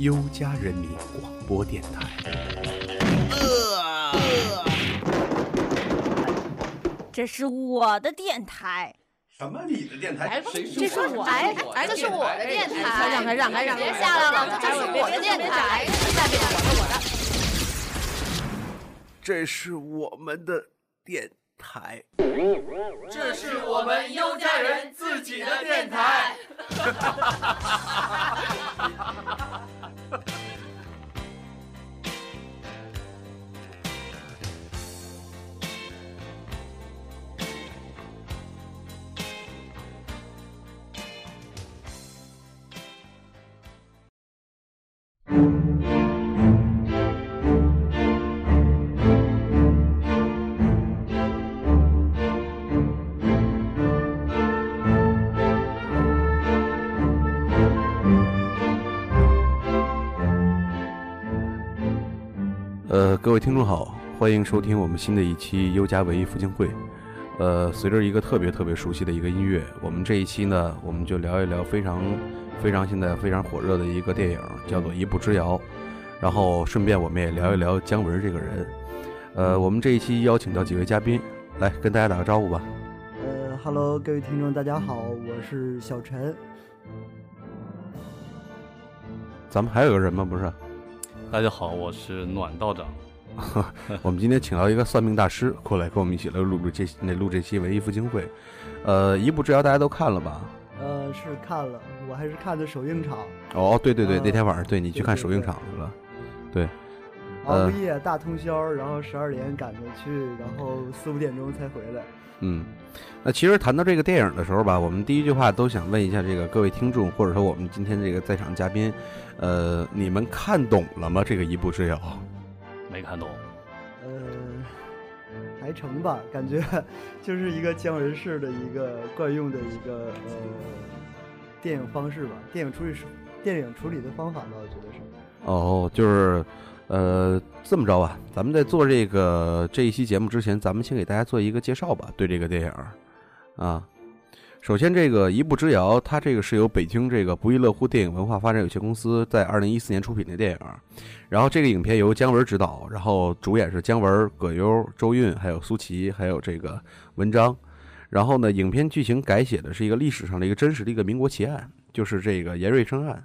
优家人民广播电台。这是我的电台。什么？你的电台？谁这是我？哎哎，这是我的电台让开，让开，让开！别下来了，这是我的电台。下面我的我的。这是我们的电台。这是我们 优家人自己的电台。各位听众好，欢迎收听我们新的一期优家文艺复兴会。呃，随着一个特别特别熟悉的一个音乐，我们这一期呢，我们就聊一聊非常非常现在非常火热的一个电影，叫做《一步之遥》。然后顺便我们也聊一聊姜文这个人。呃，我们这一期邀请到几位嘉宾，来跟大家打个招呼吧。呃哈喽，各位听众，大家好，我是小陈。咱们还有个人吗？不是，大家好，我是暖道长。我们今天请到一个算命大师过来跟我们一起来录录这那录这期文艺复兴会。呃，一步之遥大家都看了吧？呃，是看了，我还是看的首映场。哦，对对对，呃那天晚上对你去看首映场去了。对，熬呃夜大通宵，然后十二点赶着去，然后四五点钟才回来。嗯，那其实谈到这个电影的时候吧，我们第一句话都想问一下这个各位听众，或者说我们今天这个在场嘉宾，呃，你们看懂了吗？这个一步之遥？没看懂，呃，还成吧，感觉 就是一个姜文式的一个惯用的一个呃电影方式吧，电影处理电影处理的方法吧，我觉得是。哦，就是，呃，这么着吧，咱们在做这个这一期节目之前，咱们先给大家做一个介绍吧，对这个电影儿，啊，首先这个《一步之遥》，它这个是由北京这个不亦乐乎电影文化发展有限公司在二零一四年出品的电影，然后这个影片由姜文执导，然后主演是姜文、葛优、周韵，还有苏琪，还有这个文章。然后呢，影片剧情改写的是一个历史上的一个真实的一个民国奇案，就是这个严瑞生案。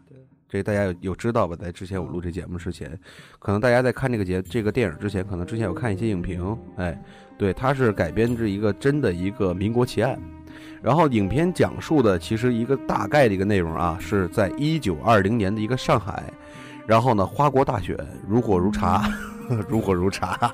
这大家有有知道吧？在之前我录这节目之前，可能大家在看这个节这个电影之前，可能之前有看一些影评。哎，对，它是改编自一个真的一个民国奇案。然后影片讲述的其实一个大概的一个内容啊，是在一九二零年的一个上海，然后呢，花国大选如火如茶，如火如茶，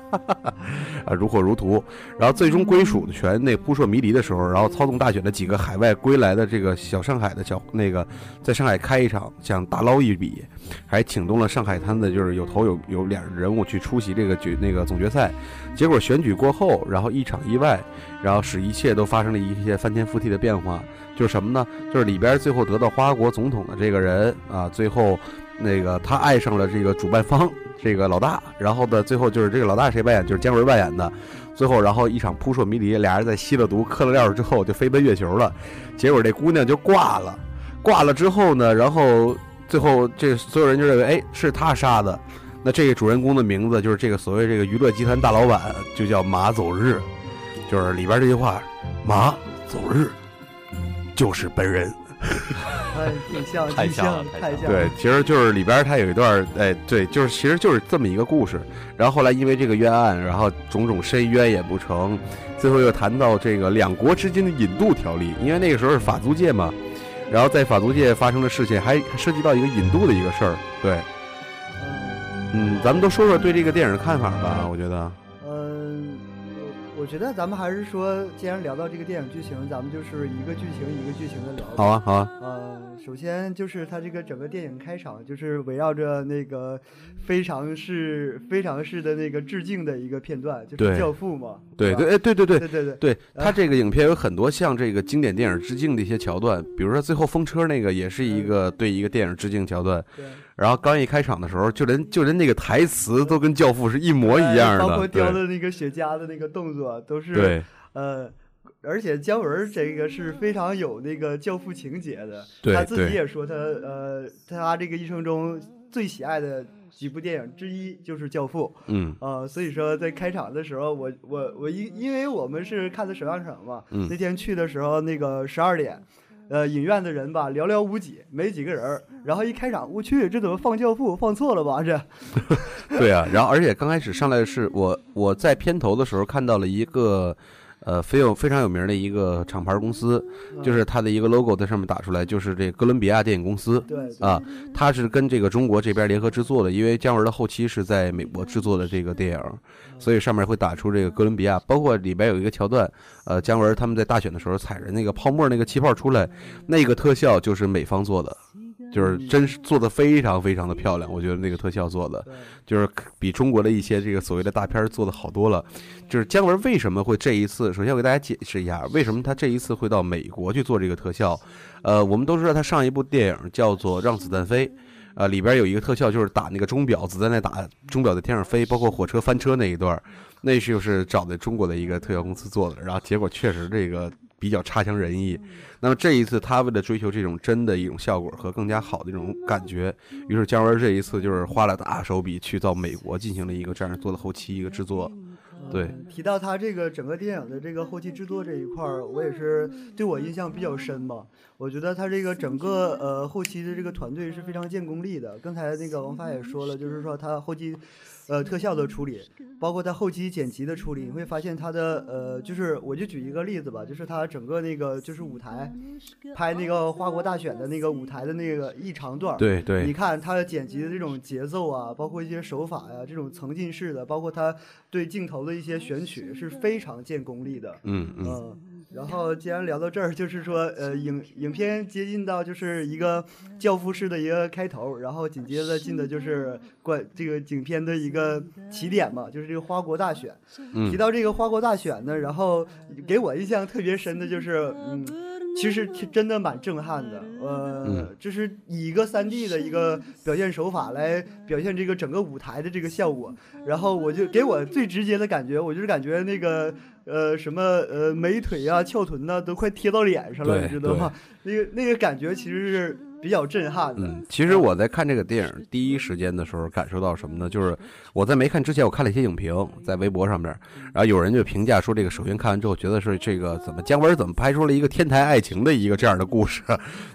啊，如火如荼。然后最终归属的权那扑朔迷离的时候，然后操纵大选的几个海外归来的这个小上海的小那个，在上海开一场想大捞一笔，还请动了上海滩的就是有头有有脸的人物去出席这个决那个总决赛。结果选举过后，然后一场意外，然后使一切都发生了一些翻天覆地的变化。就是什么呢？就是里边最后得到花国总统的这个人啊，最后那个他爱上了这个主办方这个老大，然后呢，最后就是这个老大谁扮演？就是姜文扮演的。最后，然后一场扑朔迷离，俩人在吸了毒、嗑了药之后，就飞奔月球了。结果这姑娘就挂了，挂了之后呢，然后最后这所有人就认为，哎，是他杀的。那这个主人公的名字就是这个所谓这个娱乐集团大老板，就叫马走日，就是里边这句话，马走日就是本人。哎，挺像，太像了太像太像。对，，其实就是里边它有一段，哎，对，就是其实就是这么一个故事。然后后来因为这个冤案，然后种种申冤也不成，最后又谈到这个两国之间的引渡条例，因为那个时候是法租界嘛，然后在法租界发生的事情还还涉及到一个引渡的一个事儿。对，嗯嗯，咱们都说说对这个电影的看法吧。我觉得，嗯，我我觉得咱们还是说，既然聊到这个电影剧情，咱们就是一个剧情一个剧情的聊。好啊，好啊，呃，首先就是它这个整个电影开场就是围绕着那个非常是非常式的那个致敬的一个片段，就是《教父》嘛。对对，哎，对对对对对对对，他这个影片有很多像这个经典电影致敬的一些桥段，比如说最后风车那个也是一个对一个电影致敬桥段。对，然后刚一开场的时候，就连就连那个台词都跟《教父》是一模一样呃包括叼的那个雪茄的那个动作都是对呃。而且姜文儿这个是非常有那个教父情节的，对他自己也说他呃，他这个一生中最喜爱的几部电影之一就是《教父》。嗯呃、所以说在开场的时候，我我我因因为我们是看的首映场嘛，嗯那天去的时候那个十二点，呃，影院的人吧寥寥无几，没几个人儿。然后一开场，我去，这怎么放教父？放错了吧？这 对啊，然后而且刚开始上来是我我在片头的时候看到了一个。呃，非有非常有名的一个厂牌公司，就是它的一个 logo 在上面打出来，就是这哥伦比亚电影公司。对啊，它是跟这个中国这边联合制作的，因为姜文的后期是在美国制作的这个电影，所以上面会打出这个哥伦比亚，包括里边有一个桥段，呃，姜文他们在大选的时候踩着那个泡沫那个气泡出来，那个特效就是美方做的，就是真是做的非常非常的漂亮，我觉得那个特效做的就是比中国的一些这个所谓的大片儿做的好多了。就是姜文为什么会这一次，首先我给大家解释一下，为什么他这一次会到美国去做这个特效。呃，我们都知道他上一部电影叫做《让子弹飞》，呃，里边有一个特效就是打那个钟表，子弹在打，钟表在天上飞，包括火车翻车那一段儿，那就是找的中国的一个特效公司做的，然后结果确实这个比较差强人意。那么这一次他为了追求这种真的一种效果和更加好的一种感觉，于是姜文这一次就是花了大手笔去到美国进行了一个这样做的后期一个制作。对嗯提到他这个整个电影的这个后期制作这一块儿，我也是对我印象比较深吧。我觉得他这个整个呃后期的这个团队是非常见功力的。刚才那个王发也说了，就是说他后期呃特效的处理，包括他后期剪辑的处理，你会发现他的呃就是我就举一个例子吧，就是他整个那个就是舞台拍那个花国大选的那个舞台的那个一长段儿，对对你看他剪辑的这种节奏啊，包括一些手法呀、这种层进式的，包括他对镜头的一些选取是非常见功力的。嗯嗯嗯，然后既然聊到这儿，就是说，呃，影影片接近到就是一个教父式的一个开头，然后紧接着进的就是关这个影片的一个起点嘛，就是这个花国大选。嗯提到这个花国大选呢，然后给我印象特别深的就是，嗯，其实真的蛮震撼的。呃，嗯就是以一个三 D 的一个表现手法来表现这个整个舞台的这个效果，然后我就给我最直接的感觉，我就是感觉那个呃什么呃美腿啊、翘臀呐、都快贴到脸上了，你知道吗？那个那个感觉其实是比较震撼的。嗯，其实我在看这个电影第一时间的时候，感受到什么呢？就是我在没看之前，我看了一些影评，在微博上面，然后有人就评价说，这个首先看完之后，觉得是这个怎么姜文怎么拍出了一个天台爱情的一个这样的故事，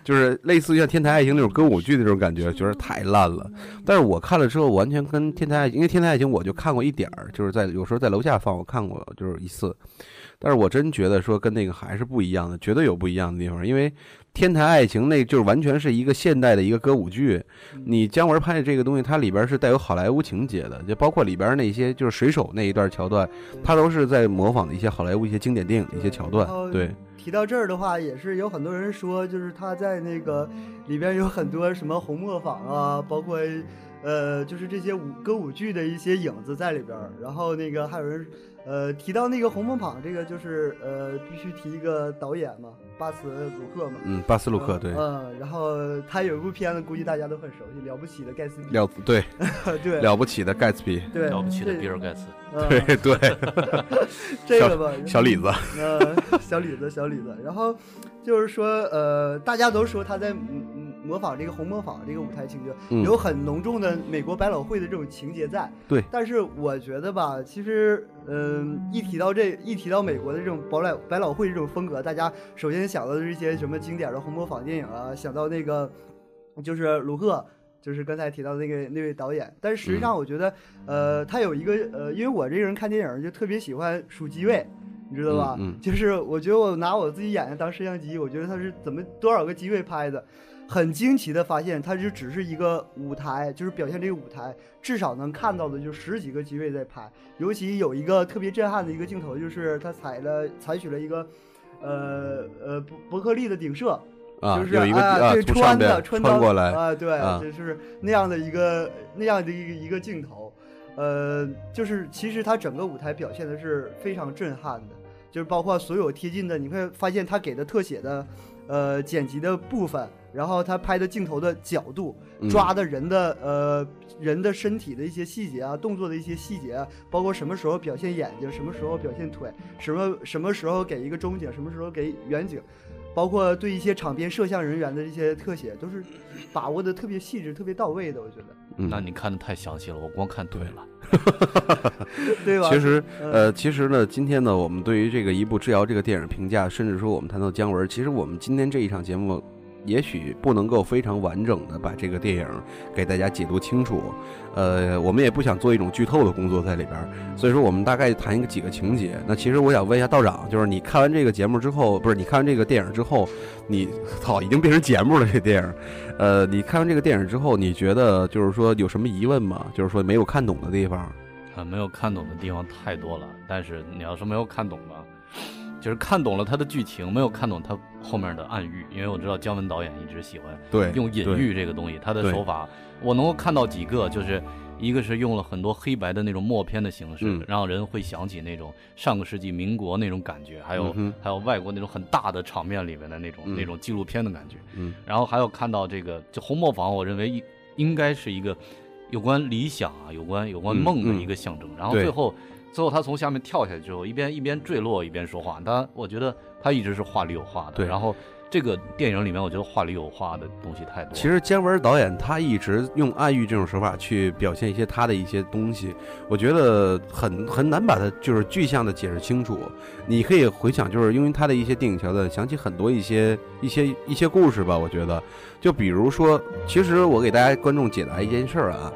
就是类似于像天台爱情那种歌舞剧的那种感觉，觉得太烂了。但是我看了之后，完全跟天台爱情，因为天台爱情我就看过一点儿，就是在有时候在楼下放，我看过就是一次。但是我真觉得说跟那个还是不一样的，绝对有不一样的地方，因为《天台爱情》那就是完全是一个现代的一个歌舞剧，你姜文拍的这个东西，它里边是带有好莱坞情节的，就包括里边那些就是水手那一段桥段，它都是在模仿的一些好莱坞一些经典电影的一些桥段。对，提到这儿的话，也是有很多人说，就是他在那个里边有很多什么红磨坊啊，包括呃，就是这些舞歌舞剧的一些影子在里边儿。然后那个还有人呃提到那个红磨坊，这个就是呃必须提一个导演嘛，巴斯鲁克嘛。嗯，巴斯鲁克对，嗯，然后他有一部片子，估计大家都很熟悉，《了不起的盖茨比》。了对对了不起的盖茨比，对，了不起的比尔盖茨，嗯对 对，这个吧，小李子，呃，小李子，小李子。然后就是说，呃，大家都说他在嗯嗯模仿这个红磨坊这个舞台情节，嗯有很浓重的美国百老汇的这种情节在。对但是我觉得吧，其实，嗯、一提到这一提到美国的这种百老百老汇这种风格，大家首先想到的是一些什么经典的红磨坊电影啊，想到那个就是卢克。就是刚才提到的那个那位导演，但是实际上我觉得，呃，他有一个呃，因为我这个人看电影就特别喜欢数机位，你知道吧？嗯嗯就是我觉得我拿我自己眼睛当摄像机，我觉得他是怎么多少个机位拍的，很惊奇的发现，它就只是一个舞台，就是表现这个舞台，至少能看到的就十几个机位在拍。尤其有一个特别震撼的一个镜头，就是他采了采取了一个，呃呃伯伯克利的顶射，啊，就是啊，啊对，穿的穿到穿过来，啊，对，啊就是那样的一个那样的一个一个镜头，呃，就是其实它整个舞台表现的是非常震撼的，就是包括所有贴近的，你会发现他给的特写的，呃，剪辑的部分，然后他拍的镜头的角度，嗯抓的人的呃人的身体的一些细节啊，动作的一些细节啊，包括什么时候表现眼睛，什么时候表现腿，什么什么时候给一个中景，什么时候给远景，包括对一些场边摄像人员的这些特写，都是把握的特别细致、特别到位的。我觉得，嗯那你看的太详细了，我光看对了。对吧？其实，呃呃，其实呢，今天呢，我们对于这个《一步之遥》这个电影评价，甚至说我们谈到姜文，其实我们今天这一场节目，也许不能够非常完整的把这个电影给大家解读清楚，呃，我们也不想做一种剧透的工作在里边，所以说我们大概谈一个几个情节。那其实我想问一下道长，就是你看完这个节目之后，不是你看完这个电影之后，你操，已经变成节目了这电影，呃，你看完这个电影之后，你觉得就是说有什么疑问吗？就是说没有看懂的地方？啊，没有看懂的地方太多了。但是你要是没有看懂吧，就是看懂了他的剧情，没有看懂他后面的暗喻。因为我知道姜文导演一直喜欢对，用隐喻这个东西，他的手法我能够看到几个，就是一个是用了很多黑白的那种默片的形式，嗯让人会想起那种上个世纪民国那种感觉，还有、嗯还有外国那种很大的场面里面的那种、嗯那种纪录片的感觉。嗯然后还有看到这个，就红磨坊，我认为应应该是一个有关理想啊，有关有关嗯梦的嗯一个象征。然后最后最后他从下面跳下去之后，一边一边坠落一边说话，他我觉得他一直是话里有话的。对然后这个电影里面，我觉得话里有话的东西太多了。其实姜文导演他一直用暗喻这种手法去表现一些他的一些东西，我觉得很很难把它就是具象的解释清楚。你可以回想，就是因为他的一些电影桥段，想起很多一些一些一些故事吧。我觉得，就比如说，其实我给大家观众解答一件事儿啊，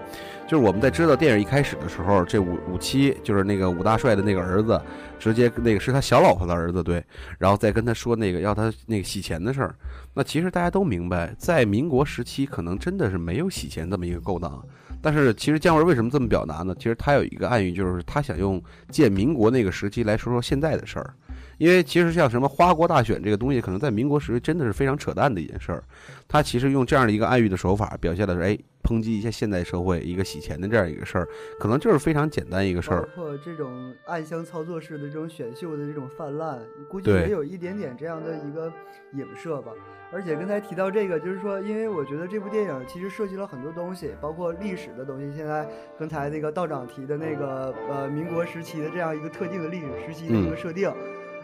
就是我们在知道电影一开始的时候，这武武七就是那个武大帅的那个儿子，直接那个是他小老婆的儿子，对，然后再跟他说那个要他那个洗钱的事儿。那其实大家都明白，在民国时期，可能真的是没有洗钱这么一个勾当。但是其实姜文为什么这么表达呢？其实他有一个暗喻，就是他想用借民国那个时期来说说现在的事儿。因为其实像什么花国大选这个东西，可能在民国时期真的是非常扯淡的一件事儿。他其实用这样的一个暗喻的手法，表现的是哎抨击一下现代社会一个洗钱的这样一个事儿，可能就是非常简单一个事儿包儿。括这种暗箱操作式的这种选秀的这种泛滥，估计也有一点点这样的一个影射吧。而且刚才提到这个，就是说，因为我觉得这部电影其实涉及了很多东西，包括历史的东西。现在刚才那个道长提的那个呃民国时期的这样一个特定的历史时期的一个嗯设定，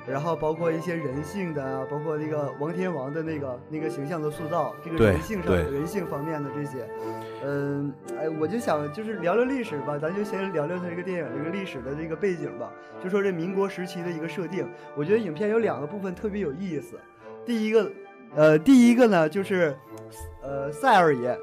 然后包括一些人性的啊，包括那个王天王的那个那个形象的塑造，这个人性上人性方面的这些，嗯，哎，我就想就是聊聊历史吧，咱就先聊聊它这个电影这个历史的这个背景吧。就说这民国时期的一个设定，我觉得影片有两个部分特别有意思。第一个，呃，第一个呢就是，呃，赛二爷，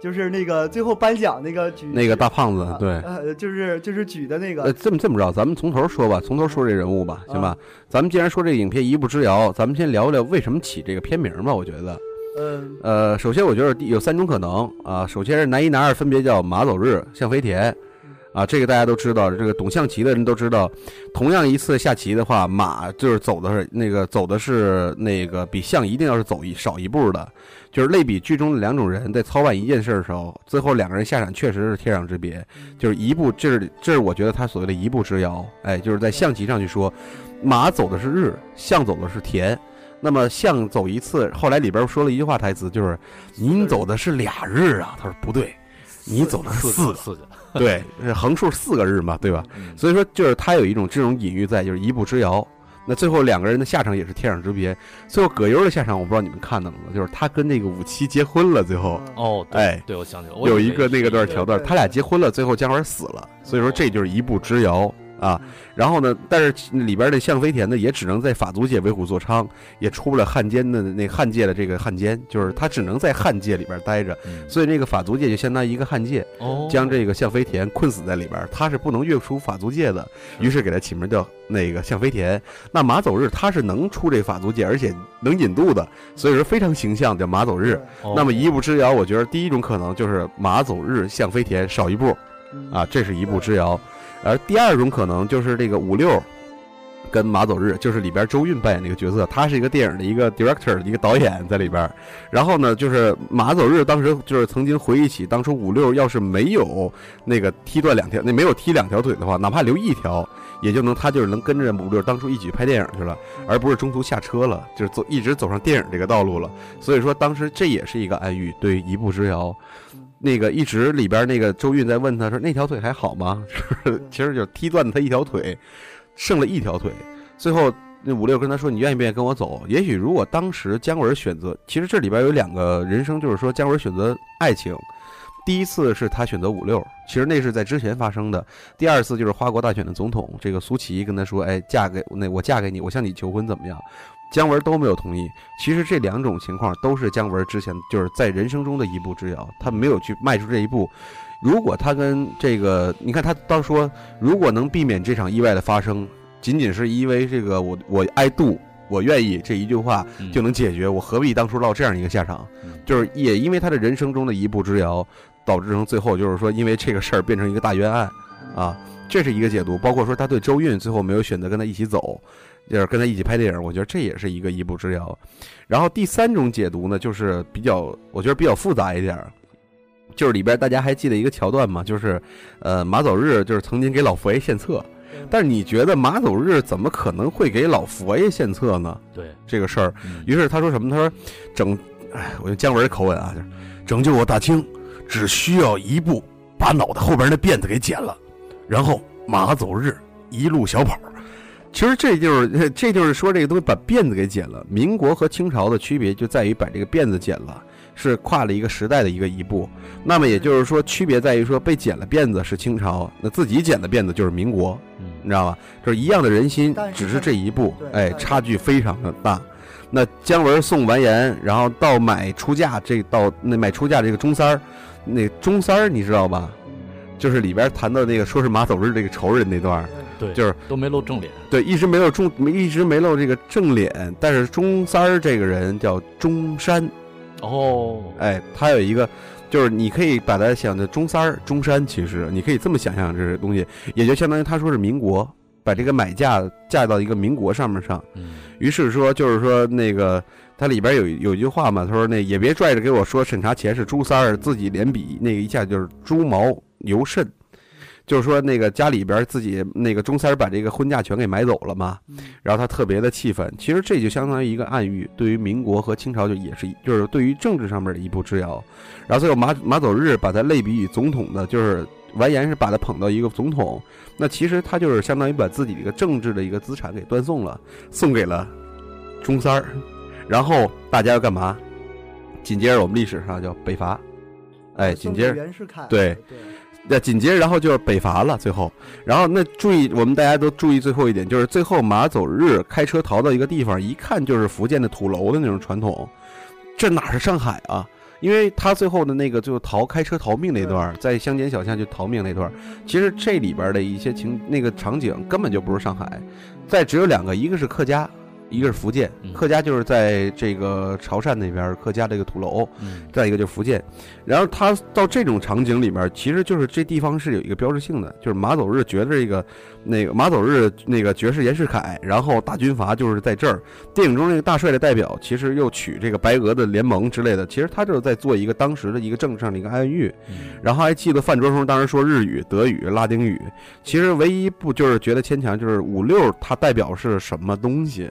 就是那个最后颁奖那个举那个大胖子啊，对，呃，就是就是举的那个，呃，这么这么着，咱们从头说吧，从头说这人物吧，行吧啊？咱们既然说这个影片一步之遥，咱们先聊聊为什么起这个片名吧。我觉得，嗯呃，首先我觉得有三种可能啊，首先是男一男二分别叫马走日、象飞田，啊，这个大家都知道，这个懂象棋的人都知道，同样一次下棋的话，马就是走的是那个走的是那个比象一定要是走一少一步的，就是类比剧中的两种人在操办一件事的时候，最后两个人下场确实是天壤之别，就是一步，这是这是我觉得他所谓的一步之遥，哎，就是在象棋上去说，马走的是日，象走的是田。那么象走一次，后来里边说了一句话台词，就是“您走的是俩日啊”，他说不对，你走的是四个，四个，对，横竖四个日嘛，对吧？嗯所以说，就是他有一种这种隐喻在，就是一步之遥。那最后两个人的下场也是天壤之别。最后葛优的下场，我不知道你们看到了吗？就是他跟那个武七结婚了，最后嗯哦，对哎对，我想起来有一个那个是段桥段，他俩结婚了，最后姜文死了。所以说这就是一步之遥啊。嗯然后呢，但是里边的向飞田呢，也只能在法租界为虎作伥，也出不了汉奸的那汉界的这个汉奸，就是他只能在汉界里边待着。嗯所以那个法租界就相当于一个汉界，哦，将这个向飞田困死在里边，他是不能越出法租界的，于是给他起名叫那个向飞田。那马走日他是能出这法租界，而且能引渡的，所以说非常形象叫马走日。哦那么一步之遥，我觉得第一种可能就是马走日向飞田少一步嗯啊，这是一步之遥。而第二种可能就是这个五六。跟马走日就是里边周韵扮演那个角色，他是一个电影的一个 director，一个导演在里边。然后呢，就是马走日当时就是曾经回忆起当初五六要是没有那个踢断两条，那没有踢两条腿的话，哪怕留一条，也就能他就是能跟着五六当初一起拍电影去了，而不是中途下车了，就是走一直走上电影这个道路了。所以说当时这也是一个暗喻，对一步之遥。那个一直里边那个周韵在问他说那条腿还好吗？是其实就是踢断了他一条腿，剩了一条腿。最后那五六跟他说：“你愿意不愿意跟我走？”也许如果当时姜文选择，其实这里边有两个人生，就是说姜文选择爱情。第一次是他选择五六，其实那是在之前发生的。第二次就是花国大选的总统，这个苏琪跟他说：“哎，嫁给那我嫁给你，我向你求婚怎么样？”姜文都没有同意。其实这两种情况都是姜文之前就是在人生中的一步之遥，他没有去迈出这一步。如果他跟这个，你看他当说，如果能避免这场意外的发生，仅仅是因为这个我我爱杜，我愿意这一句话嗯就能解决，我何必当初落这样一个下场？嗯就是也因为他的人生中的一步之遥，导致成最后就是说，因为这个事儿变成一个大冤案啊，这是一个解读。包括说他对周韵最后没有选择跟他一起走，就是跟他一起拍电影，我觉得这也是一个一步之遥。然后第三种解读呢，就是比较我觉得比较复杂一点。就是里边大家还记得一个桥段吗？就是，呃，马走日就是曾经给老佛爷献策，但是你觉得马走日怎么可能会给老佛爷献策呢？对，这个事儿，嗯于是他说什么？他说整，哎，我用姜文的口吻啊，就是拯救我大清，只需要一步，把脑袋后边那辫子给剪了，然后马走日一路小跑。其实这就是 这就是说这个东西把辫子给剪了。民国和清朝的区别就在于把这个辫子剪了，是跨了一个时代的一个一步。那么也就是说，区别在于说被剪了辫子是清朝，那自己剪的辫子就是民国。你嗯知道吧？就是一样的人心，是只是这一步，哎，差距非常的大。那姜文送完颜，然后到买出嫁，这到那买出嫁这个钟三儿，那钟三儿你知道吧？就是里边谈到那个说是马走日这个仇人那段儿，对，就是都没露正脸。对，一直没露正，没一直没露这个正脸。但是钟三儿这个人叫中山，哦，哎，他有一个，就是你可以把它想的中三儿、中山，其实你可以这么想象这些东西，也就相当于他说是民国，把这个买价嫁到一个民国上面上。嗯，于是说，就是说那个他里边有有一句话嘛，他说那也别拽着给我说审查前是朱三儿，自己连笔那个一下就是猪毛牛肾。就是说，那个家里边自己那个钟三儿把这个婚嫁全给买走了嘛，嗯然后他特别的气愤。其实这就相当于一个暗喻，对于民国和清朝就也是就是对于政治上面的一步之遥。然后最后马马走日把他类比于总统的，就是完颜是把他捧到一个总统，那其实他就是相当于把自己的一个政治的一个资产给断送了，送给了钟三儿。然后大家要干嘛？紧接着我们历史上叫北伐，哎，紧接着袁世凯对对那紧接着，然后就是北伐了。最后，然后那注意，我们大家都注意最后一点，就是最后马走日开车逃到一个地方，一看就是福建的土楼的那种传统，这哪是上海啊？因为他最后的那个就逃开车逃命那段，在乡间小巷就逃命那段，其实这里边的一些情那个场景根本就不是上海，在只有两个，一个是客家，一个是福建。嗯客家就是在这个潮汕那边客家这个土楼，嗯，再一个就是福建，然后他到这种场景里面，其实就是这地方是有一个标志性的，就是马走日觉得这个那个马走日那个爵士严世凯，然后大军阀就是在这儿。电影中那个大帅的代表，其实又取这个白俄的联盟之类的，其实他就是在做一个当时的一个政治上的一个暗喻。嗯然后还记得范卓荣当时说日语、德语、拉丁语，其实唯一不就是觉得牵强，就是五六它代表是什么东西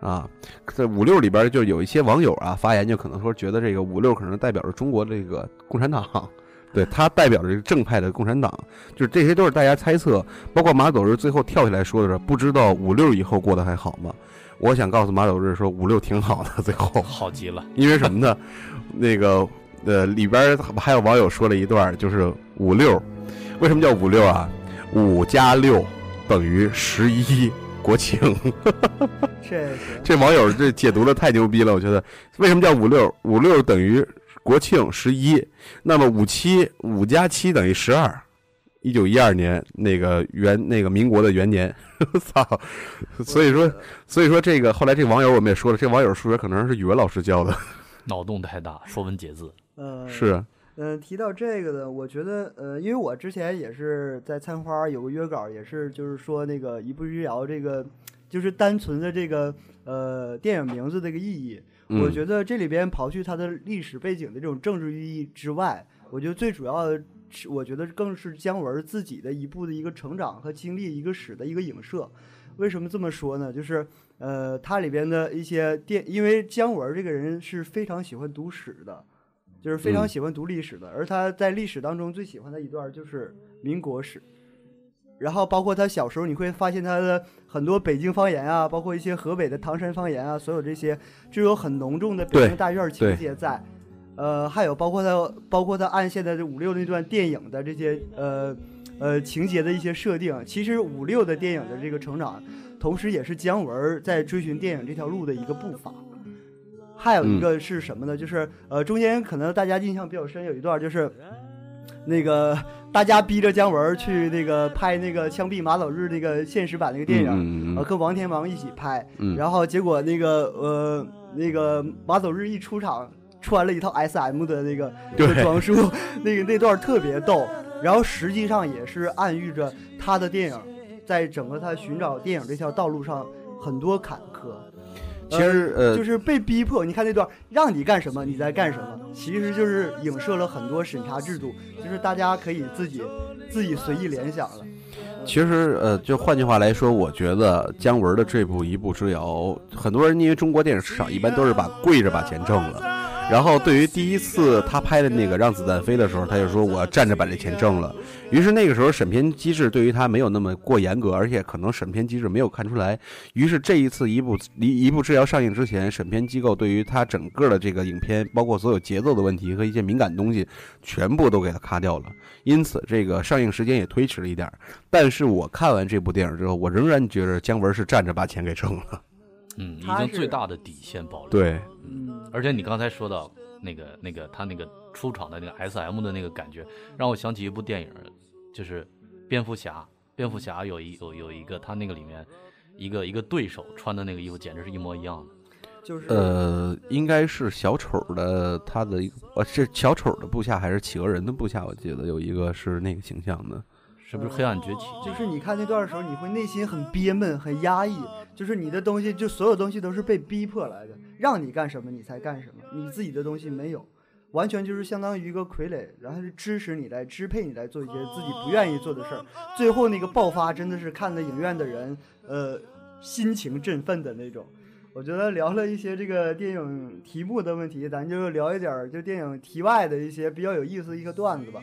啊？在五六里边就有一些网友啊发言，就可能说觉得这个五六可能代表着中国这个共产党。对他代表着这个正派的共产党，就是这些都是大家猜测，包括马走日最后跳下来说的是不知道五六以后过得还好吗？我想告诉马走日说五六挺好的，最后好极了。因为什么呢？那个呃，里边还有网友说了一段，就是五六，为什么叫五六啊？五加六等于十一，国庆。这是这网友这解读的太牛逼了，我觉得。为什么叫五六？五六等于国庆十一，那么五七五加七等于十二。一九一二年那个元那个民国的元年，操！所以说，所以说这个后来这网友我们也说了，这网友数学可能是语文老师教的，脑洞太大，说文解字。呃 是。嗯，提到这个呢，我觉得，呃，因为我之前也是在餐花有个约稿，也是就是说那个一步之遥这个，就是单纯的这个呃电影名字的一个意义，嗯我觉得这里边刨去它的历史背景的这种政治寓意义之外，我觉得最主要的是，我觉得更是姜文自己的一部的一个成长和经历一个史的一个影射。为什么这么说呢？就是呃，它里边的一些电，因为姜文这个人是非常喜欢读史的，就是非常嗯喜欢读历史的，而他在历史当中最喜欢的一段就是民国史。然后包括他小时候，你会发现他的很多北京方言啊，包括一些河北的唐山方言啊，所有这些就有很浓重的北京大院情节在。呃，还有包括他，包括他按现在这五六那段电影的这些呃呃情节的一些设定，其实五六的电影的这个成长，同时也是姜文在追寻电影这条路的一个步伐。还有一个是什么呢？就是呃，中间可能大家印象比较深，有一段就是那个大家逼着姜文去那个拍那个《枪毙马走日》那个现实版那个电影，呃，跟王天王一起拍，然后结果那个呃那个马走日一出场。穿了一套 S M 的那个装束，那个那段特别逗，然后实际上也是暗喻着他的电影，在整个他寻找电影这条道路上很多坎坷。其实呃，就是被逼迫。你看那段，让你干什么你在干什么，其实就是影射了很多审查制度，就是大家可以自己自己随意联想了。其实呃，就换句话来说，我觉得姜文的这部《一步之遥》，很多人因为中国电影市场一般都是把跪着把钱挣了。然后，对于第一次他拍的那个《让子弹飞》的时候，他就说我站着把这钱挣了。于是那个时候审片机制对于他没有那么过严格，而且可能审片机制没有看出来。于是这一次一部一 一部治疗上映之前，审片机构对于他整个的这个影片，包括所有节奏的问题和一些敏感东西，全部都给他卡掉了。因此这个上映时间也推迟了一点。但是我看完这部电影之后，我仍然觉得姜文是站着把钱给挣了。嗯，已经最大的底线保留。对。嗯，而且你刚才说到那个那个他那个出场的那个 S M 的那个感觉，让我想起一部电影，就是蝙蝠侠。蝙蝠侠有一有有一个他那个里面一个一个对手穿的那个衣服，简直是一模一样的。就是呃，应该是小丑的他的一个呃，是小丑的部下还是企鹅人的部下？我记得有一个是那个形象的。是不是黑暗崛起？就是你看那段的时候，你会内心很憋闷、很压抑。就是你的东西，就所有东西都是被逼迫来的，让你干什么你才干什么，你自己的东西没有，完全就是相当于一个傀儡，然后是支持你来支配你来做一些自己不愿意做的事儿。最后那个爆发，真的是看的影院的人，呃，心情振奋的那种。我觉得聊了一些这个电影题目的问题，咱就聊一点儿就电影题外的一些比较有意思的一个段子吧。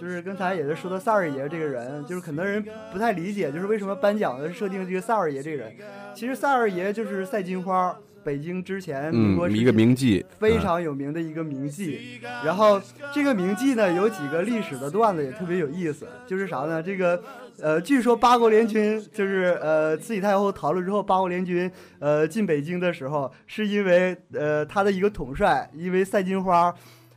就是刚才也是说到萨尔爷这个人，就是很多人不太理解，就是为什么颁奖的设定这个萨尔爷这个人。其实萨尔爷就是赛金花，北京之前民国一个名妓，非常有名的一个名妓。然后这个名妓呢，有几个历史的段子也特别有意思，就是啥呢？这个。呃，据说八国联军就是呃，慈禧太后逃了之后，八国联军呃进北京的时候，是因为呃他的一个统帅因为赛金花，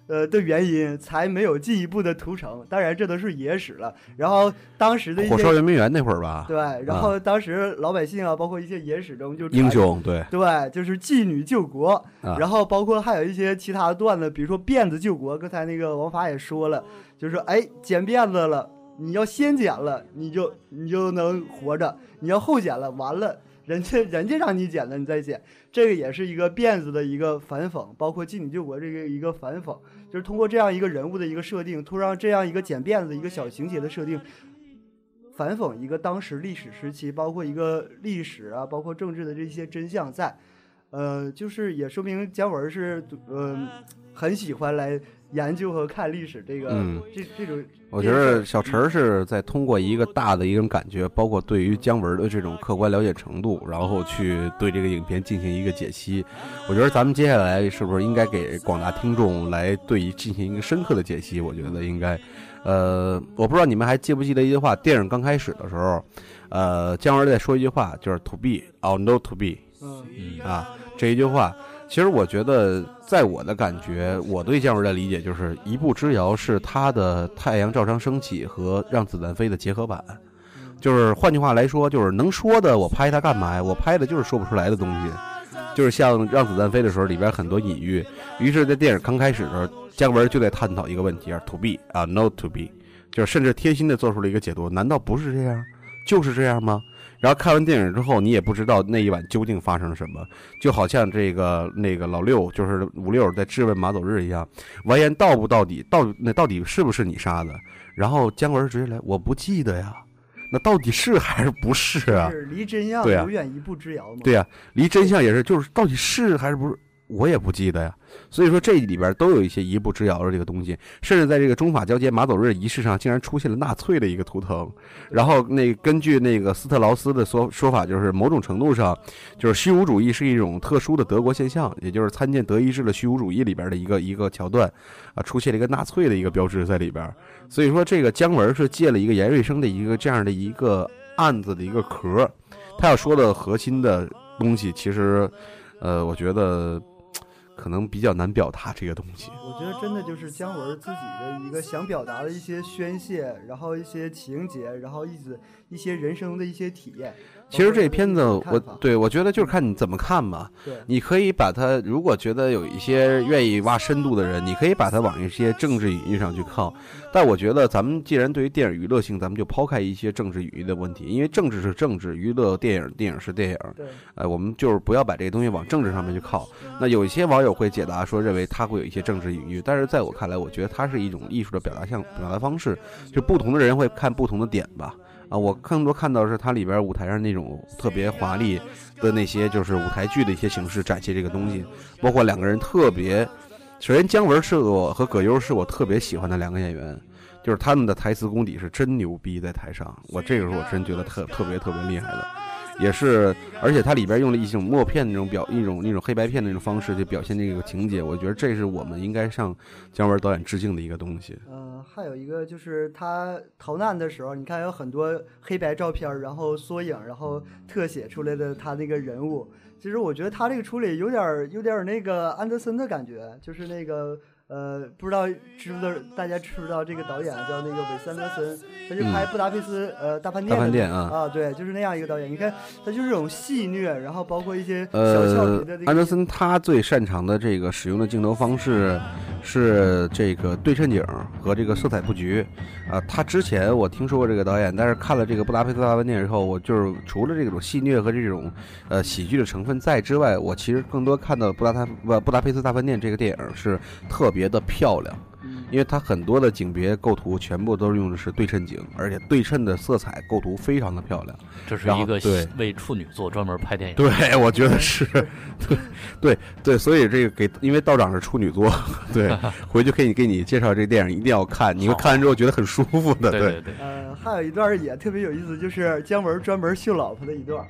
呃的原因才没有进一步的屠城。当然这都是野史了。然后当时的火烧圆明园那会儿吧，对。然后当时老百姓啊，包括一些野史中就英雄，对对，就是妓女救国。然后包括还有一些其他的段子，比如说辫子救国。刚才那个王法也说了，就是哎剪辫子了。你要先剪了，你就你就能活着；你要后剪了，完了，人家人家让你剪了，你再剪，这个也是一个辫子的一个反讽，包括妓女救国这个一个反讽，就是通过这样一个人物的一个设定，突然这样一个剪辫子一个小情节的设定，反讽一个当时历史时期，包括一个历史啊，包括政治的这些真相在，呃，就是也说明姜文是呃很喜欢来。研究和看历史，这个嗯这这种，我觉得小陈是在通过一个大的一种感觉，包括对于姜文的这种客观了解程度，然后去对这个影片进行一个解析。我觉得咱们接下来是不是应该给广大听众来对于进行一个深刻的解析？我觉得应该，呃，我不知道你们还记不记得一句话，电影刚开始的时候，呃，姜文在说一句话，就是 “to be or not to be”，嗯啊，这一句话。其实我觉得，在我的感觉，我对姜文的理解就是《一步之遥》是他的《太阳照常升起》和《让子弹飞》的结合版。就是换句话来说，就是能说的我拍它干嘛呀？我拍的就是说不出来的东西。就是像《让子弹飞》的时候，里边很多隐喻。于是，在电影刚开始的时候，姜文就在探讨一个问题啊：to be 啊，not to be，就是甚至贴心的做出了一个解读。难道不是这样？就是这样吗？然后看完电影之后，你也不知道那一晚究竟发生了什么，就好像这个那个老六，就是五六在质问马走日一样，完颜到不到底，到那到底是不是你杀的？然后姜文直接来，我不记得呀，那到底是还是不是啊？离真相永远一步之遥嘛。对呀，离真相也是，就是到底是还是不是？我也不记得呀。所以说这里边都有一些一步之遥的这个东西，甚至在这个中法交接马走日仪式上，竟然出现了纳粹的一个图腾。然后那根据那个斯特劳斯的说说法，就是某种程度上，就是虚无主义是一种特殊的德国现象，也就是参见德意志的虚无主义里边的一个一个桥段，啊，出现了一个纳粹的一个标志在里边。所以说这个姜文是借了一个严瑞生的一个这样的一个案子的一个壳，他要说的核心的东西，其实，呃，我觉得。可能比较难表达这个东西。我觉得真的就是姜文自己的一个想表达的一些宣泄，然后一些情节，然后一直一些人生的一些体验。其实这片子，我对我觉得就是看你怎么看吧。对，你可以把它，如果觉得有一些愿意挖深度的人，你可以把它往一些政治隐喻上去靠。但我觉得咱们既然对于电影娱乐性，咱们就抛开一些政治隐喻的问题，因为政治是政治，娱乐电影电影是电影。对，哎，我们就是不要把这个东西往政治上面去靠。那有一些网友会解答说，认为它会有一些政治隐喻，但是在我看来，我觉得它是一种艺术的表达像表达方式，就不同的人会看不同的点吧。啊，我更多看到是它里边舞台上那种特别华丽的那些，就是舞台剧的一些形式展现这个东西，包括两个人特别。首先，姜文是我和葛优是我特别喜欢的两个演员，就是他们的台词功底是真牛逼，在台上，我这个时候我真觉得特特别特别厉害的。也是，而且它里边用了一种默片那种表，一种那种黑白片的那种方式去表现这个情节，我觉得这是我们应该向姜文导演致敬的一个东西。嗯，还有一个就是他逃难的时候，你看有很多黑白照片，然后缩影，然后特写出来的他那个人物，其实我觉得他这个处理有点有点那个安德森的感觉，就是那个。呃，不知道知不知道大家知不知道这个导演叫那个韦斯安德森，他就拍《布达佩斯呃大饭店》大饭店啊啊，对，就是那样一个导演。你看他就是这种戏谑，然后包括一些小俏皮的。安德森他最擅长的这个使用的镜头方式是这个对称景和这个色彩布局啊。他之前我听说过这个导演，但是看了这个《布达佩斯大饭店》之后，我就是除了这种戏虐和这种呃喜剧的成分在之外，我其实更多看到布达他不布达佩斯大饭店这个电影是特。别的漂亮，因为它很多的景别构图全部都是用的是对称景，而且对称的色彩构图非常的漂亮。这是一个对为处女座专门拍电影。对，我觉得是，对对对，所以这个给，因为道长是处女座，对，回去可以给你介绍这个电影，一定要看，你会看完之后觉得很舒服的。对对对。呃，还有一段也特别有意思，就是姜文专门秀老婆的一段。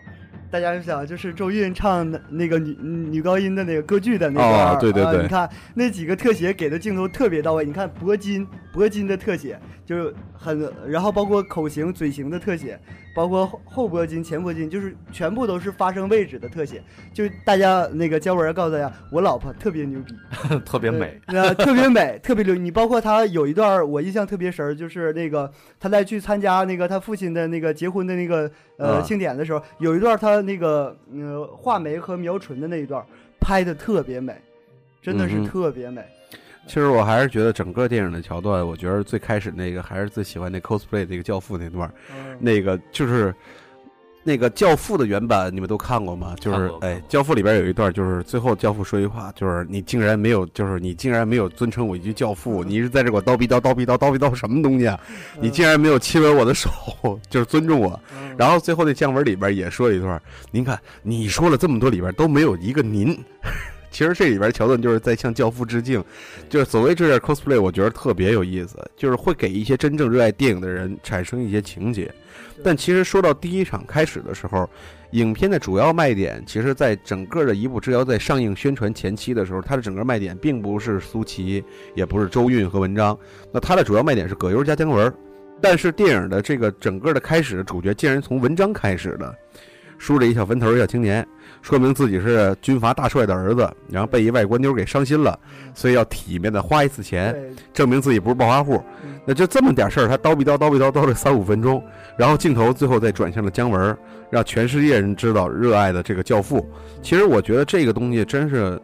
大家就想，就是周韵唱的那个女女高音的那个歌剧的那个，对对对，你看那几个特写给的镜头特别到位，你看铂金铂金的特写就是很，然后包括口型嘴型的特写。包括后后脖筋、前脖筋，就是全部都是发生位置的特写。就大家那个姜文告诉大家，我老婆特别牛逼，特别美，呃，特别美，特别牛。你包括他有一段我印象特别深，就是那个他在去参加那个他父亲的那个结婚的那个呃庆典的时候，有一段他那个呃画眉和描唇的那一段拍的特别美，真的是特别美。其实我还是觉得整个电影的桥段，我觉得最开始那个还是最喜欢那 cosplay 那个教父那段，那个就是那个教父的原版，你们都看过吗？就是哎，教父里边有一段，就是最后教父说一句话，就是你竟然没有，就是你竟然没有尊称我一句教父，你是在这给我叨逼叨叨逼叨叨逼叨什么东西啊？你竟然没有亲吻我的手，就是尊重我。然后最后那姜文里边也说了一段，您看你说了这么多里边都没有一个您。其实这里边桥段就是在向教父致敬，就是所谓这点 cosplay，我觉得特别有意思，就是会给一些真正热爱电影的人产生一些情节。但其实说到第一场开始的时候，影片的主要卖点，其实在整个的《一步之遥》在上映宣传前期的时候，它的整个卖点并不是苏琪，也不是周韵和文章，那它的主要卖点是葛优加姜文。但是电影的这个整个的开始，主角竟然从文章开始的，梳着一小分头小青年。说明自己是军阀大帅的儿子，然后被一外国妞给伤心了，所以要体面的花一次钱，证明自己不是暴发户。那就这么点事儿，他叨逼叨叨逼叨叨了三五分钟，然后镜头最后再转向了姜文，让全世界人知道热爱的这个教父。其实我觉得这个东西真是，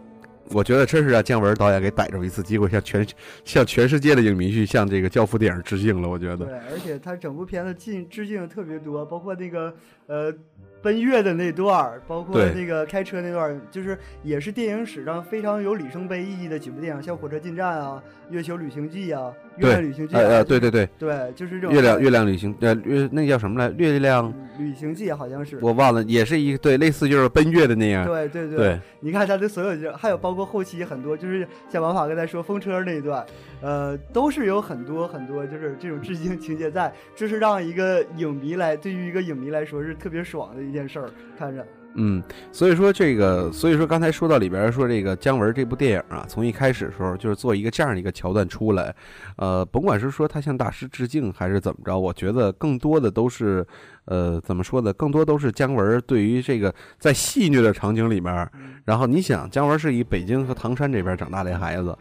我觉得真是让姜文导演给逮着一次机会，向全向全世界的影迷去向这个教父电影致敬了。我觉得，对，而且他整部片子敬致敬特别多，包括那个呃。奔月的那段儿，包括那个开车那段儿，就是也是电影史上非常有里程碑意义的几部电影，像《火车进站》啊，《月球旅行记》啊，《月亮旅行记》呃，对对对对，就是这种月亮月亮旅行呃月那叫什么来？月亮旅行记好像是我忘了，也是一个对类似就是奔月的那样。对对对，你看他的所有，还有包括。括后期很多，就是像王法刚才说风车那一段，呃，都是有很多很多就是这种致敬情节在，这是让一个影迷来，对于一个影迷来说是特别爽的一件事儿，看着。嗯，所以说这个，所以说刚才说到里边说这个姜文这部电影啊，从一开始的时候就是做一个这样的一个桥段出来，呃，甭管是说他向大师致敬还是怎么着，我觉得更多的都是，呃，怎么说呢？更多都是姜文对于这个在戏谑的场景里面，然后你想，姜文是以北京和唐山这边长大的孩子，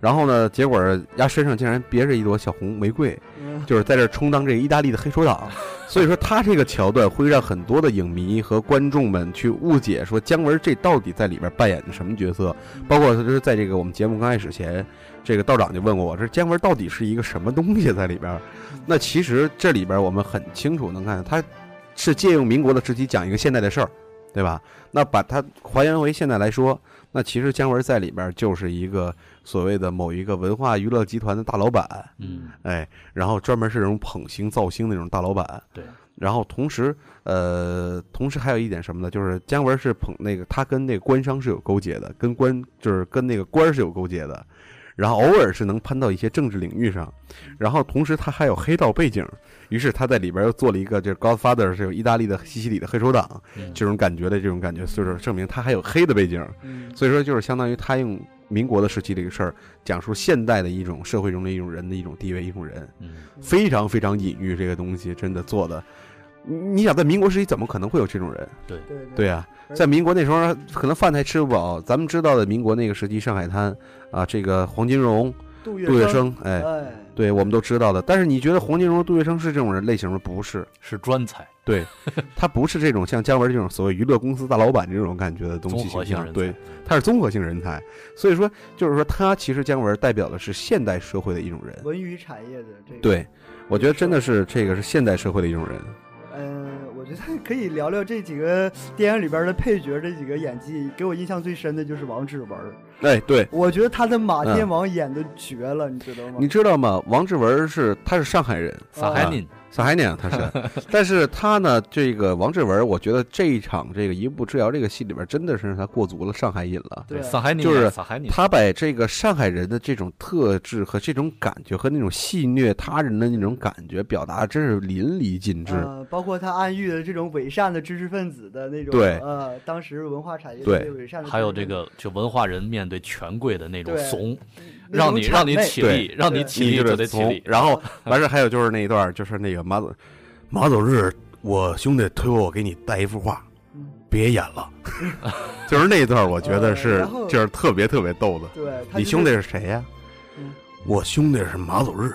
然后呢，结果丫身上竟然别着一朵小红玫瑰，就是在这充当这个意大利的黑手党。所以说，他这个桥段会让很多的影迷和观众们去误解，说姜文这到底在里边扮演的什么角色？包括他就是在这个我们节目刚开始前，这个道长就问过我，这姜文到底是一个什么东西在里边？那其实这里边我们很清楚能看见，他是借用民国的时期讲一个现代的事儿，对吧？那把它还原为现在来说，那其实姜文在里边就是一个。所谓的某一个文化娱乐集团的大老板，嗯，哎，然后专门是这种捧星造星那种大老板，对。然后同时，呃，同时还有一点什么呢？就是姜文是捧那个，他跟那个官商是有勾结的，跟官就是跟那个官是有勾结的。然后偶尔是能攀到一些政治领域上，然后同时他还有黑道背景，于是他在里边又做了一个就是 Godfather 是有意大利的西西里的黑手党这种感觉的这种感觉，所以说证明他还有黑的背景。所以说就是相当于他用。民国的时期这个事儿，讲述现代的一种社会中的一种人的一种地位，一种人，非常非常隐喻这个东西，真的做的。你想在民国时期怎么可能会有这种人？对对对啊，在民国那时候可能饭还吃不饱。咱们知道的民国那个时期，上海滩啊，这个黄金荣、杜月笙，哎，对我们都知道的。但是你觉得黄金荣、杜月笙是这种人类型吗？不是，是专才。对，他不是这种像姜文这种所谓娱乐公司大老板这种感觉的东西形象，对，他是综合性人才。所以说，就是说，他其实姜文代表的是现代社会的一种人，文娱产业的这个。对，我觉得真的是这个是现代社会的一种人。嗯，我觉得 可以聊聊这几个电影里边的配角，这几个演技给我印象最深的就是王志文。哎，对，我觉得他的马天王演的绝了，你知道吗？你知道吗？王志文是他是上海人，上海人。上海人他是，但是他呢，这个王志文，我觉得这一场这个一步之遥这个戏里边，真的是让他过足了上海瘾了。对，上海就是他把这个上海人的这种特质和这种感觉和那种戏谑他人的那种感觉表达，真是淋漓尽致。包括他暗喻的这种伪善的知识分子的那种，对，呃，当时文化产业对伪善的，还有这个就文化人面对权贵的那种怂。让你让你起立，让你起立就得起立。然后完事还有就是那一段，就是那个马走马走日，我兄弟推我给你带一幅画，别演了。就是那一段，我觉得是就是特别特别逗的。对，你兄弟是谁呀？我兄弟是马走日。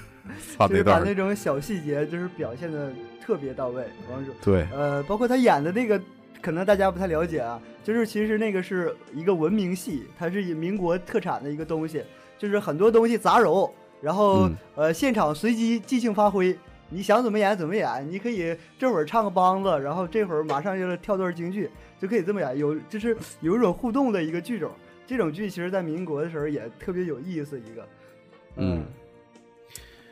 就是把那种小细节就是表现的特别到位。王者对，呃，包括他演的那个。可能大家不太了解啊，就是其实那个是一个文明戏，它是以民国特产的一个东西，就是很多东西杂糅，然后呃现场随机即兴发挥，你想怎么演怎么演，你可以这会儿唱个梆子，然后这会儿马上就是跳段京剧，就可以这么演，有就是有一种互动的一个剧种，这种剧其实在民国的时候也特别有意思一个，嗯。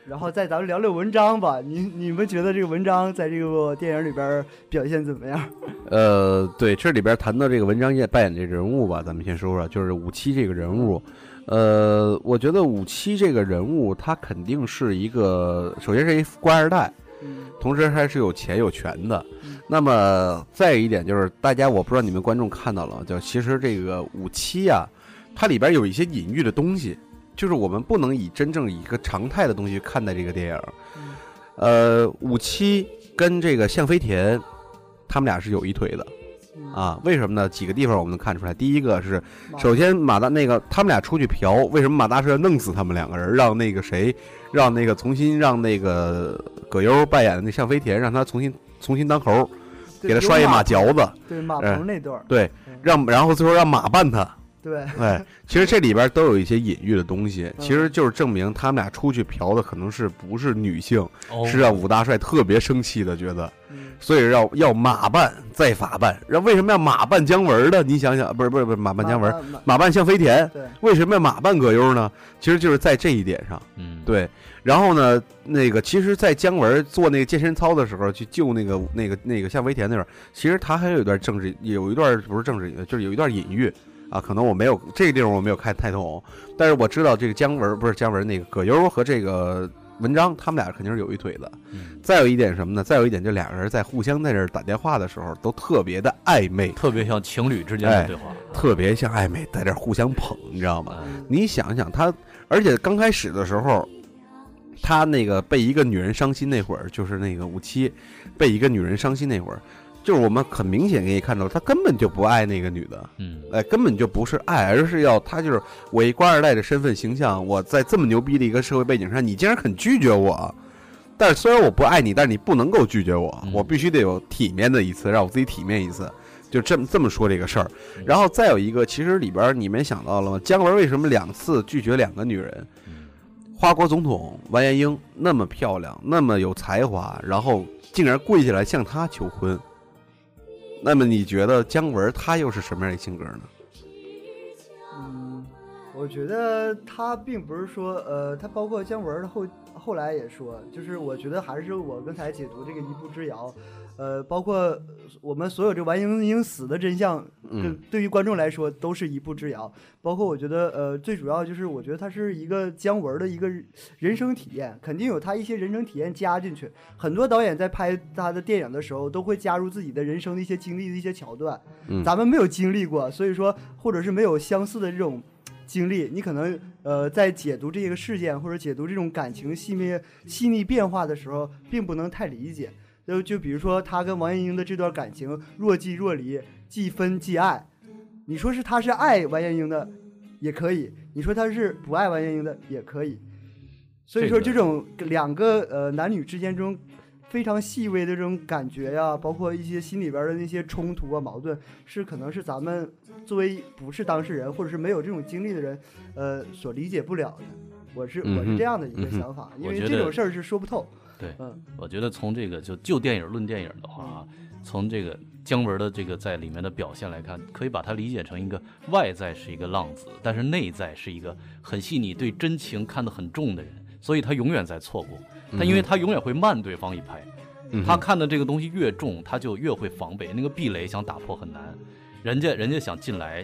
然后再咱们聊聊文章吧，你你们觉得这个文章在这个电影里边表现怎么样？呃，对，这里边谈到这个文章演扮演这人物吧，咱们先说说，就是五七这个人物。呃，我觉得五七这个人物他肯定是一个，首先是一官二代，同时还是有钱有权的。那么再一点就是，大家我不知道你们观众看到了，就其实这个五七啊，它里边有一些隐喻的东西。就是我们不能以真正以一个常态的东西看待这个电影，呃，五七跟这个向飞田，他们俩是有一腿的，啊，为什么呢？几个地方我们能看出来。第一个是，首先马大那个他们俩出去嫖，为什么马大帅要弄死他们两个人，让那个谁，让那个重新让那个葛优扮演的那向飞田，让他重新重新当猴，给他拴一马嚼子，对马棚那段，对，让然后最后让马扮他。对，哎，其实这里边都有一些隐喻的东西，其实就是证明他们俩出去嫖的可能是不是女性，是让武大帅特别生气的，觉得，所以要要马办再法办。然后为什么要马办姜文的？你想想，不是不是不是马办姜文，马办向飞田，为什么要马办葛优呢？其实就是在这一点上，嗯，对。然后呢，那个其实，在姜文做那个健身操的时候，去救那个那个那个向飞田那边，其实他还有一段政治，有一段不是政治，就是有一段隐喻。啊，可能我没有这个地方我没有看太懂，但是我知道这个姜文不是姜文那个葛优和这个文章他们俩肯定是有一腿的。嗯，再有一点什么呢？再有一点，就俩人在互相在这儿打电话的时候都特别的暧昧，特别像情侣之间哎的对话，特别像暧昧，在这儿互相捧，你知道吗？嗯你想想他，而且刚开始的时候，他那个被一个女人伤心那会儿，就是那个五七被一个女人伤心那会儿，就是我们很明显可以看到，他根本就不爱那个女的，嗯，哎，根本就不是爱，而是要他就是我一官二代的身份形象，我在这么牛逼的一个社会背景上，你竟然肯拒绝我。但是虽然我不爱你，但是你不能够拒绝我，嗯我必须得有体面的一次，让我自己体面一次，就这么这么说这个事儿。然后再有一个，其实里边你们想到了吗？姜文为什么两次拒绝两个女人？嗯花国总统完颜英那么漂亮，那么有才华，然后竟然跪下来向她求婚。那么你觉得姜文他又是什么样的性格呢？嗯，我觉得他并不是说，呃，他包括姜文后后来也说，就是我觉得还是我刚才解读这个一步之遥，呃，包括我们所有这完颜英死的真相，嗯对于观众来说都是一步之遥。包括我觉得，呃，最主要就是我觉得它是一个姜文的一个人生体验，肯定有他一些人生体验加进去。很多导演在拍他的电影的时候，都会加入自己的人生的一些经历的一些桥段。嗯咱们没有经历过，所以说或者是没有相似的这种经历，你可能呃在解读这个事件或者解读这种感情细腻细腻变化的时候，并不能太理解。就就比如说他跟王艳英的这段感情若即若离，既分既爱，你说是他是爱王艳英的，也可以；你说他是不爱王艳英的，也可以。所以说，这种两个呃男女之间这种非常细微的这种感觉呀，包括一些心里边的那些冲突啊、矛盾，是可能是咱们作为不是当事人或者是没有这种经历的人，呃，所理解不了的。我是我是这样的一个想法，因为这种事儿是说不透。对嗯我觉得从这个就就电影论电影的话啊，从这个姜文的这个在里面的表现来看，可以把它理解成一个外在是一个浪子，但是内在是一个很细腻、对真情看得很重的人，所以他永远在错过。他因为他永远会慢对方一拍，嗯他看的这个东西越重，他就越会防备。那个壁垒想打破很难，人家人家想进来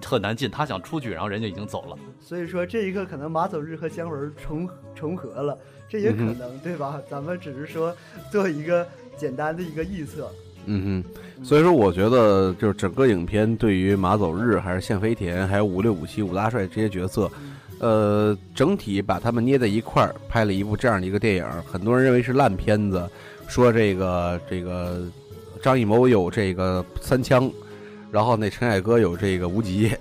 特难进，他想出去，然后人家已经走了。所以说这一刻可能马走日和姜文重重合了，这也可能，对吧？咱们只是说做一个简单的一个预测。嗯哼，所以说我觉得就是整个影片对于马走日还是宪飞田还有五六五七五大帅这些角色，呃，整体把他们捏在一块儿拍了一部这样的一个电影，很多人认为是烂片子，说这个这个张艺谋有这个三枪，然后那陈凯歌有这个无极，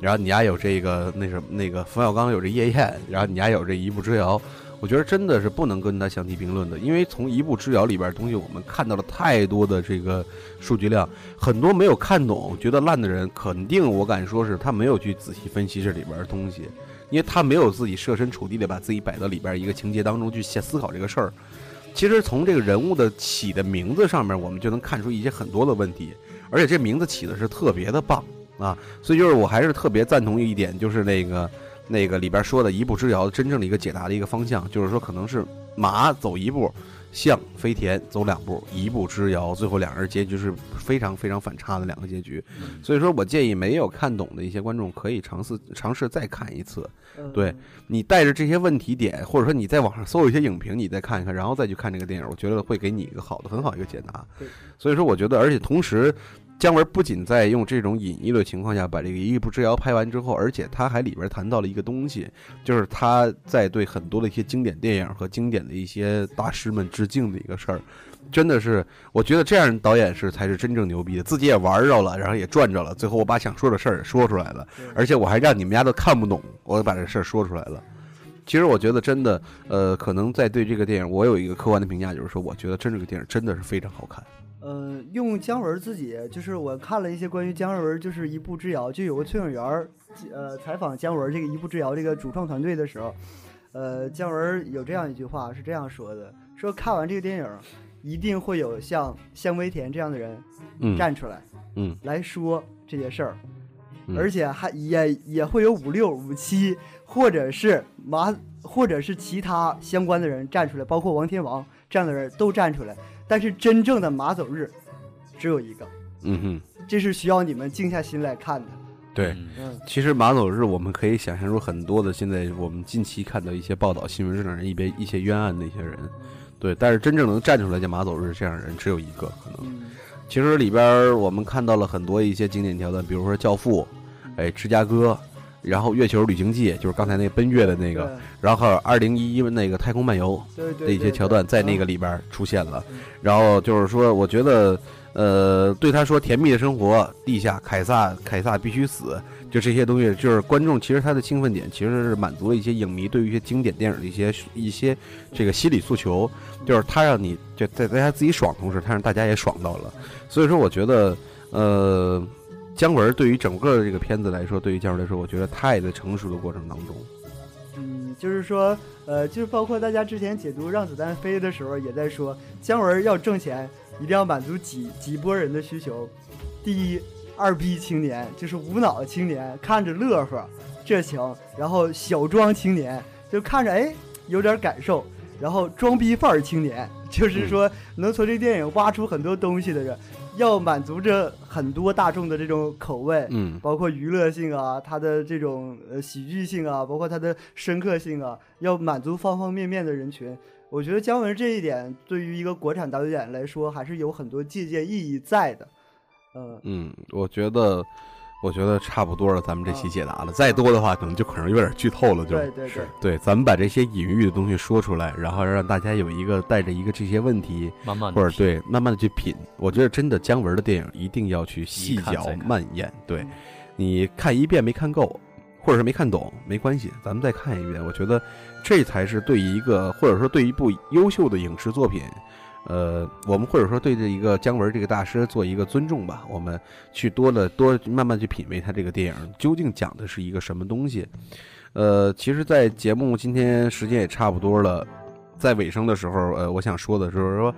然后你家有这个那什么那个冯小刚有这夜宴，然后你家有这一步之遥。我觉得真的是不能跟他相提并论的，因为从一步之遥里边东西，我们看到了太多的这个数据量，很多没有看懂、觉得烂的人，肯定我敢说是他没有去仔细分析这里边的东西，因为他没有自己设身处地的把自己摆到里边一个情节当中去先思考这个事儿。其实从这个人物的起的名字上面，我们就能看出一些很多的问题，而且这名字起的是特别的棒啊，所以就是我还是特别赞同一点，就是那个。那个里边说的一步之遥，真正的一个解答的一个方向，就是说可能是马走一步，象飞田走两步，一步之遥，最后两人结局是非常非常反差的两个结局。所以说我建议没有看懂的一些观众可以尝试尝试再看一次。嗯、对你带着这些问题点，或者说你在网上搜一些影评，你再看一看，然后再去看这个电影，我觉得会给你一个好的、很好一个解答。所以说，我觉得，而且同时。姜文不仅在用这种隐喻的情况下把这个《一步之遥》拍完之后，而且他还里边谈到了一个东西，就是他在对很多的一些经典电影和经典的一些大师们致敬的一个事儿，真的是我觉得这样导演是才是真正牛逼的，自己也玩着了，然后也赚着了，最后我把想说的事儿也说出来了，而且我还让你们家都看不懂，我把这事儿说出来了。其实我觉得真的，呃，可能在对这个电影，我有一个客观的评价，就是说，我觉得真这个电影真的是非常好看。呃，用姜文自己，就是我看了一些关于姜文就是一步之遥，就有个崔永元，呃，采访姜文这个一步之遥这个主创团队的时候，呃，姜文有这样一句话是这样说的：说看完这个电影，一定会有像香威田这样的人嗯站出来，嗯，来说这些事儿，嗯而且还也也会有五六五七，或者是马，或者是其他相关的人站出来，包括王天王这样的人都站出来。但是真正的马走日只有一个，嗯哼，这是需要你们静下心来看的。对，其实马走日我们可以想象出很多的，现在我们近期看到一些报道新闻上一边一些冤案的一些人，对，但是真正能站出来叫马走日这样的人只有一个可能。嗯。其实里边我们看到了很多一些经典桥段，比如说《教父》，哎，《芝加哥》，然后《月球旅行记》，就是刚才那个奔月的那个，然后还有二零一一那个《太空漫游》的一些桥段在那个里边出现了嗯。然后就是说，我觉得，呃，对他说甜蜜的生活，地下凯撒，凯撒必须死，就这些东西，就是观众其实他的兴奋点其实是满足了一些影迷对于一些经典电影的一些一些这个心理诉求，就是他让你就在大家自己爽的同时，他让大家也爽到了。所以说，我觉得，呃，姜文对于整个的这个片子来说，对于姜文来说，我觉得他也在成熟的过程当中。嗯，就是说，呃，就是包括大家之前解读《让子弹飞》的时候，也在说，姜文要挣钱，一定要满足几几波人的需求。第一，二逼青年，就是无脑青年，看着乐呵，这行；然后小庄青年，就看着哎有点感受；然后装逼范儿青年，就是说能从这电影挖出很多东西的人，要满足着很多大众的这种口味。嗯包括娱乐性啊，它的这种呃喜剧性啊，包括它的深刻性啊，要满足方方面面的人群。我觉得姜文这一点对于一个国产导演来说，还是有很多借鉴意义在的。嗯，嗯，我觉得，我觉得差不多了，咱们这期解答了，再多的话可能就可能有点剧透了，就对对对，对，咱们把这些隐喻的东西说出来，然后让大家有一个带着一个这些问题，慢慢或者对慢慢的去品。我觉得真的姜文的电影一定要去细嚼慢咽。对嗯，你看一遍没看够，或者是没看懂，没关系，咱们再看一遍。我觉得这才是对一个或者说对一部优秀的影视作品。呃，我们或者说对这一个姜文这个大师做一个尊重吧，我们去多了多慢慢去品味他这个电影究竟讲的是一个什么东西。呃，其实，在节目今天时间也差不多了，在尾声的时候，呃，我想说的就是说，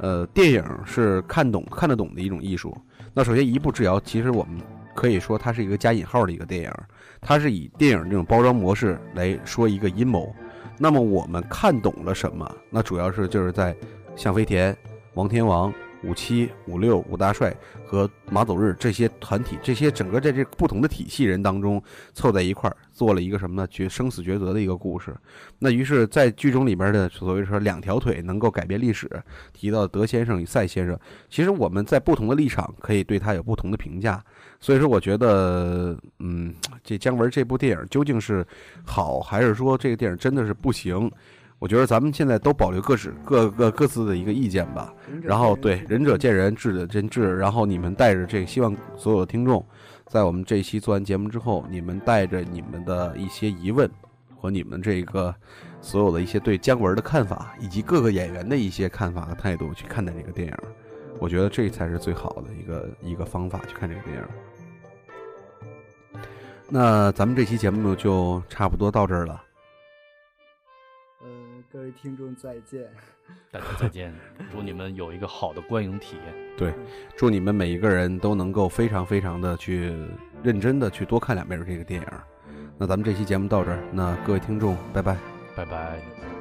呃，电影是看懂看得懂的一种艺术。那首先，一步之遥，其实我们可以说它是一个加引号的一个电影，它是以电影这种包装模式来说一个阴谋。那么我们看懂了什么？那主要是就是在向飞田、王天王、五七、五六、五大帅和马走日这些团体，这些整个在这不同的体系人当中凑在一块儿，做了一个什么呢？决生死抉择的一个故事。那于是，在剧中里边的所谓说两条腿能够改变历史，提到德先生与赛先生，其实我们在不同的立场可以对他有不同的评价。所以说，我觉得，嗯，这姜文这部电影究竟是好，还是说这个电影真的是不行？我觉得咱们现在都保留各自各各各自的一个意见吧。然后对仁者见仁，智者见智。然后你们带着这个，希望所有的听众，在我们这一期做完节目之后，你们带着你们的一些疑问和你们这个所有的一些对姜文的看法，以及各个演员的一些看法和态度去看待这个电影。我觉得这才是最好的一个一个方法去看这个电影。那咱们这期节目就差不多到这儿了。呃，各位听众再见。大家再见，祝你们有一个好的观影体验。对祝你们每一个人都能够非常非常的去认真的去多看两遍这个电影。那咱们这期节目到这儿，那各位听众，拜拜。拜拜。